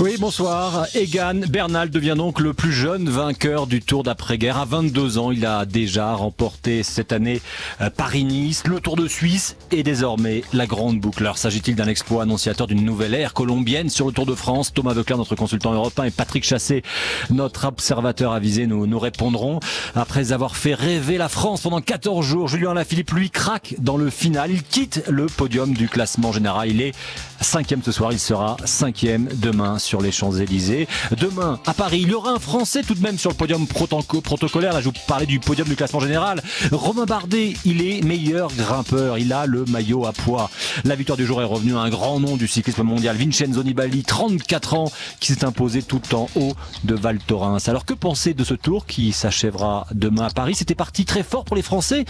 Oui, bonsoir. Egan Bernal devient donc le plus jeune vainqueur du Tour d'après-guerre. À 22 ans, il a déjà remporté cette année euh, Paris-Nice, le Tour de Suisse et désormais la Grande Boucle. S'agit-il d'un exploit annonciateur d'une nouvelle ère colombienne sur le Tour de France? Thomas Veuclair, notre consultant européen, et Patrick Chassé, notre observateur avisé, nous, nous répondront. Après avoir fait rêver la France pendant 14 jours, Julien Lafilippe, lui, craque dans le final. Il quitte le podium du classement général. Il est cinquième ce soir. Il sera cinquième demain les Champs-Élysées. Demain, à Paris, il y aura un Français tout de même sur le podium protocolaire. Là, je vous parlais du podium du classement général. Romain Bardet, il est meilleur grimpeur. Il a le maillot à poids. La victoire du jour est revenue à un grand nom du cyclisme mondial, Vincenzo Nibali, 34 ans, qui s'est imposé tout en haut de Val Thorens. Alors, que penser de ce tour qui s'achèvera demain à Paris? C'était parti très fort pour les Français.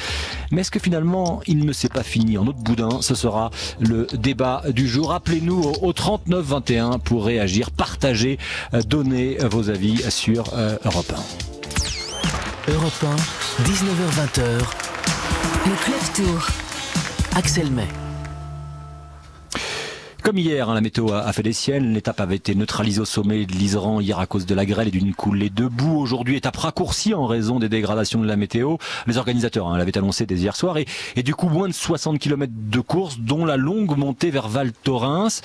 Mais est-ce que finalement, il ne s'est pas fini? En autre boudin Ce sera le débat du jour. Appelez-nous au 39 21 pour réagir partagez, euh, donnez vos avis sur euh, Europe 1. Europe 1, 19h20. Le Club Tour. Axel May. Comme hier, hein, la météo a, fait des siennes. L'étape avait été neutralisée au sommet de l'Iseran hier à cause de la grêle et d'une coulée de boue. Aujourd'hui, étape raccourcie en raison des dégradations de la météo. Les organisateurs hein, l'avaient annoncé dès hier soir. Et, et, du coup, moins de 60 km de course, dont la longue montée vers Val Thorens.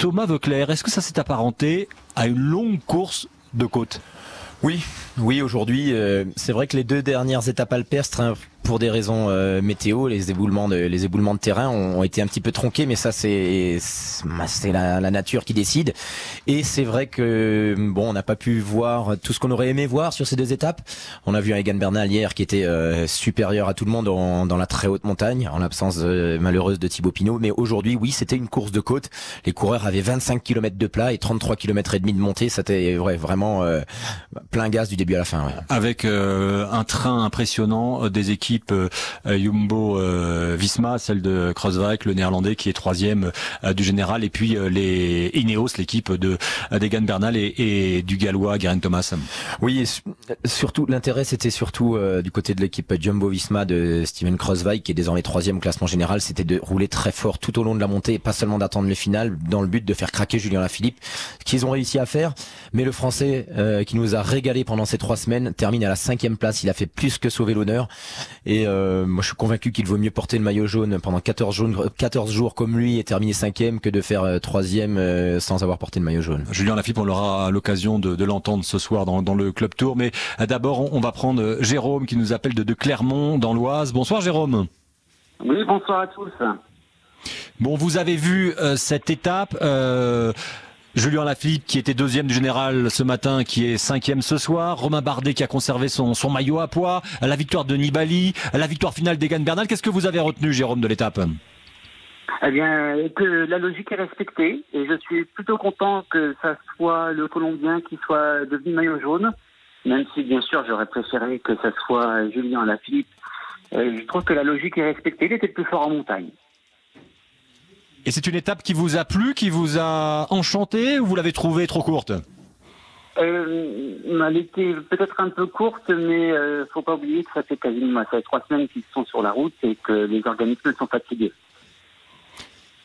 Thomas Veuclair, est-ce que ça s'est apparenté à une longue course de côte? Oui, oui, aujourd'hui, euh, c'est vrai que les deux dernières étapes alpestres, hein, pour des raisons euh, météo, les éboulements de les éboulements de terrain ont, été un petit peu tronqués, mais ça c'est c'est la, la, nature qui décide. Et c'est vrai que bon, on n'a pas pu voir tout ce qu'on aurait aimé voir sur ces deux étapes. On a vu un Egan Bernal hier qui était euh, supérieur à tout le monde dans la très haute montagne, en l'absence euh, malheureuse de Thibaut Pinot. Mais aujourd'hui, oui, c'était une course de côte. Les coureurs avaient 25 km de plat et 33 km et demi de montée. C'était ouais, vraiment plein gaz du début à la fin. Ouais. Avec un train impressionnant des équipes euh, Jumbo euh, Visma, celle de Crosswijk, le néerlandais qui est troisième euh, du général, et puis les Ineos, l'équipe de d'Egan Bernal et, du gallois Thomas. Oui, surtout l'intérêt c'était surtout du côté de l'équipe Jumbo Visma de Steven Crosswijk qui est désormais troisième au classement général, c'était de rouler très fort tout au long de la montée et pas seulement d'attendre le final dans le but de faire craquer Julien Lafilippe, qu'ils ont réussi à faire. Mais le Français qui nous a régalé pendant ces trois semaines termine à la cinquième place. Il a fait plus que sauver l'honneur et euh, moi, je suis convaincu qu'il vaut mieux porter le maillot jaune pendant 14 jours, 14 jours comme lui et terminer cinquième que de faire euh, troisième euh, sans avoir porté le maillot jaune. Julien Lafitte, on aura l'occasion de, de l'entendre ce soir dans, dans, le club tour. Mais d'abord, on, va prendre Jérôme qui nous appelle de, de Clermont dans l'Oise. Bonsoir Jérôme. Oui, bonsoir à tous. Bon, vous avez vu cette étape. Euh, Julien Lafilippe qui était deuxième du général ce matin, qui est cinquième ce soir. Romain Bardet qui a conservé son, maillot à poids. La victoire de Nibali, la victoire finale d'Egan Bernal. Qu'est-ce que vous avez retenu, Jérôme, de l'étape eh bien, que la logique est respectée et je suis plutôt content que ça soit le Colombien qui soit devenu maillot jaune, même si bien sûr j'aurais préféré que ça soit Julien Lafilippe. je trouve que la logique est respectée. Il était plus fort en montagne. Et c'est une étape qui vous a plu, qui vous a enchanté ou vous l'avez trouvée trop courte? Euh, elle était peut-être un peu courte, mais euh, faut pas oublier que ça fait quasiment trois semaines qu'ils sont sur la route et que les organismes sont fatigués.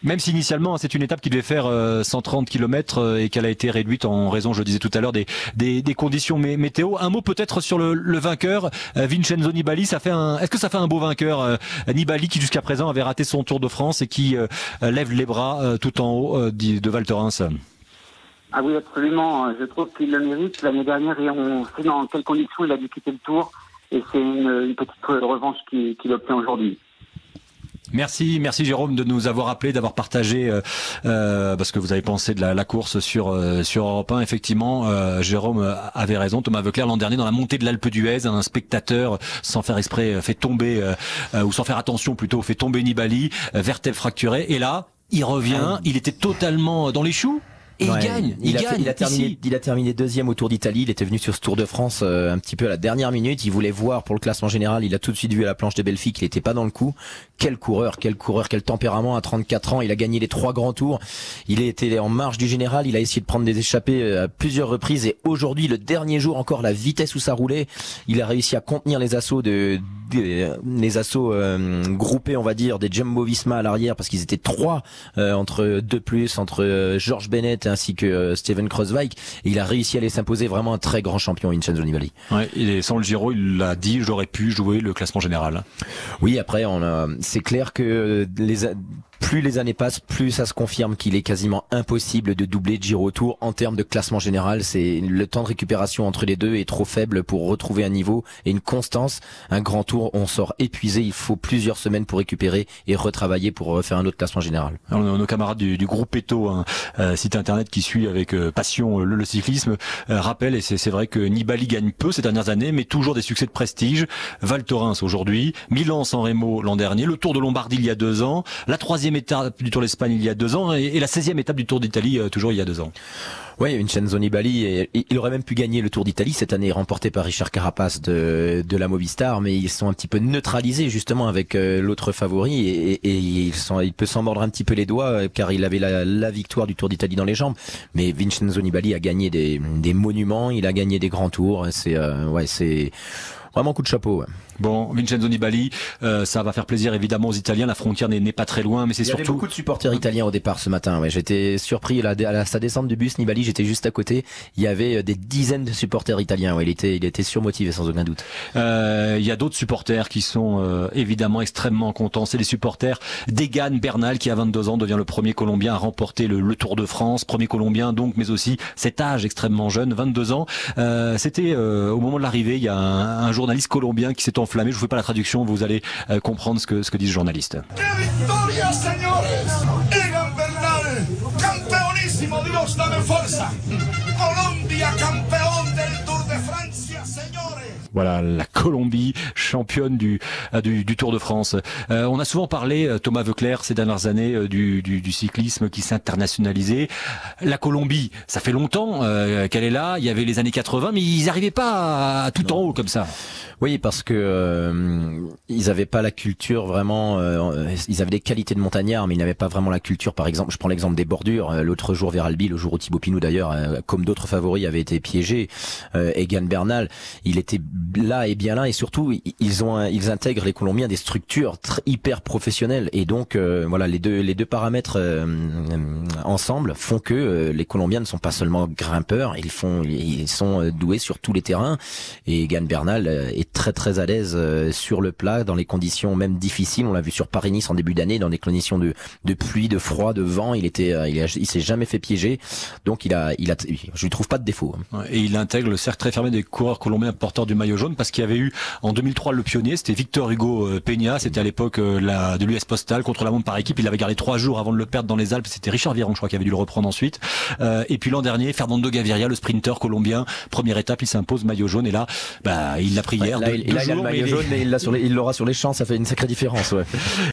Même si initialement c'est une étape qui devait faire 130 euh, km euh, et qu'elle a été réduite en raison, je disais tout à l'heure, des, des, des, conditions météo. Un mot peut-être sur le, le, vainqueur, euh, Vincenzo Nibali. Ça fait un, est-ce que ça fait un beau vainqueur, Nibali, qui jusqu'à présent avait raté son Tour de France et qui lève les bras tout en haut de Val Thorens? Ah oui, absolument. Je trouve qu'il le mérite. L'année dernière, et on sait dans quelles conditions il a dû quitter le Tour. Et c'est une, une, petite revanche qu'il obtient aujourd'hui. Merci, merci Jérôme de nous avoir appelé, d'avoir partagé euh, euh, parce que vous avez pensé de la, course sur euh, sur Europe 1. Effectivement, euh, Jérôme avait raison. Thomas Veuclair l'an dernier dans la montée de l'Alpe d'Huez, un spectateur sans faire exprès fait tomber ou sans faire attention plutôt fait tomber Nibali, vertèbre fracturée. Et là, il revient. Il était totalement dans les choux. Et il gagne, il, a gagne. il a terminé, il a terminé deuxième au Tour d'Italie. Il était venu sur ce Tour de France euh, un petit peu à la dernière minute. Il voulait voir pour le classement général. Il a tout de suite vu à la planche belles filles qu'il n'était pas dans le coup. Quel coureur, quel coureur, quel tempérament à 34 ans. Il a gagné les trois grands tours. Il était en marge du général. Il a essayé de prendre des échappées euh, à plusieurs reprises. Et aujourd'hui, le dernier jour encore, la vitesse où ça roulait, il a réussi à contenir les assauts de, les assauts euh, groupés, on va dire, des Jumbo Visma à l'arrière parce qu'ils étaient trois entre deux plus entre George Bennett ainsi que Steven Kreuzweig. Et il a réussi à les s'imposer vraiment un très grand champion Vincenzo Nibali. Ouais, et sans le Giro, il l'a dit, j'aurais pu jouer le classement général. Oui, après, on a, c'est clair que les, plus les années passent, plus ça se confirme qu'il est quasiment impossible de doubler Giro Tour en termes de classement général. C'est le temps de récupération entre les deux est trop faible pour retrouver un niveau et une constance. Un grand tour, on sort épuisé. Il faut plusieurs semaines pour récupérer et retravailler pour refaire un autre classement général. Alors, nos camarades du, du groupe Eto, un euh, site internet qui suit avec euh, passion le, le cyclisme, euh, rappelle et c'est vrai que Nibali gagne peu ces dernières années, mais toujours des succès de prestige. Val Thorens aujourd'hui, Milan San Remo l'an dernier, le Tour de Lombardie il y a deux ans, la troisième étape du Tour d'Espagne il y a deux ans et, la 16e étape du Tour d'Italie euh, toujours il y a deux ans. Oui, Vincenzo Nibali, et, il aurait même pu gagner le Tour d'Italie cette année, remporté par Richard Carapace de, de la Movistar, mais ils sont un petit peu neutralisés justement avec euh, l'autre favori et, et, ils sont, il peut s'en mordre un petit peu les doigts euh, car il avait la, la victoire du Tour d'Italie dans les jambes. Mais Vincenzo Nibali a gagné des, des monuments, il a gagné des grands tours. C'est ouais, c'est vraiment coup de chapeau. Bon, Vincenzo Nibali, euh, ça va faire plaisir évidemment aux Italiens. La frontière n'est pas très loin, mais c'est surtout. Il y avait beaucoup de supporters italiens au départ ce matin. Ouais, j'étais surpris à, la, à sa descente du bus Nibali. J'étais juste à côté. Il y avait euh, des dizaines de supporters italiens. Ouais, il était, il était surmotivé sans aucun doute. Euh, il y a d'autres supporters qui sont euh, évidemment extrêmement contents. C'est les supporters d'Egan Bernal qui à 22 ans devient le premier Colombien à remporter le, le, Tour de France. Premier Colombien donc, mais aussi cet âge extrêmement jeune, 22 ans. C'était au moment de l'arrivée, il y a un, un journaliste colombien qui s'est enflammé. Je vous fais pas la traduction vous allez euh, comprendre ce que, ce que dit ce journaliste. Voilà, la Colombie, championne du, euh, du, du Tour de France. Euh, on a souvent parlé, euh, Thomas Veuclair, ces dernières années, du, du, du, cyclisme qui s'internationalisait. La Colombie, ça fait longtemps euh, qu'elle est là. Il y avait les années 80, mais ils n'arrivaient pas à, tout en haut comme ça. Oui, parce que euh, ils n'avaient pas la culture vraiment. Euh, ils avaient des qualités de montagnards, mais ils n'avaient pas vraiment la culture. Par exemple, je prends l'exemple des bordures. L'autre jour vers Albi, le jour où Thibaut Pinot d'ailleurs, comme d'autres favoris, avait été piégé. Egan Bernal, il était là et bien là et surtout ils ont ils intègrent les Colombiens des structures hyper professionnelles. Et donc euh, voilà les deux les deux paramètres euh, ensemble font que euh, les Colombiens ne sont pas seulement grimpeurs ils font ils sont doués sur tous les terrains. Et Gan Bernal est très très à l'aise sur le plat dans les conditions même difficiles. On l'a vu sur Paris-Nice en début d'année dans des conditions de de pluie de froid de vent. Il était il, il s'est jamais fait piéger. Donc il a il a je lui trouve pas de défaut hein. et il intègre le cercle très fermé des coureurs colombiens porteurs du maillot jaune parce qu'il y avait eu en 2003 le pionnier, c'était Victor Hugo euh, Peña, c'était à l'époque euh, la, de l'US Postal contre la montre par équipe, il avait gardé trois jours avant de le perdre dans les Alpes, c'était Richard Viron je crois qui avait dû le reprendre ensuite. Euh, et puis l'an dernier, Fernando Gaviria, le sprinter colombien, première étape, il s'impose maillot jaune et là, bah, il l'a pris hier. il, a le maillot jaune, mais il l'aura sur les champs, ça fait une sacrée différence. Ouais.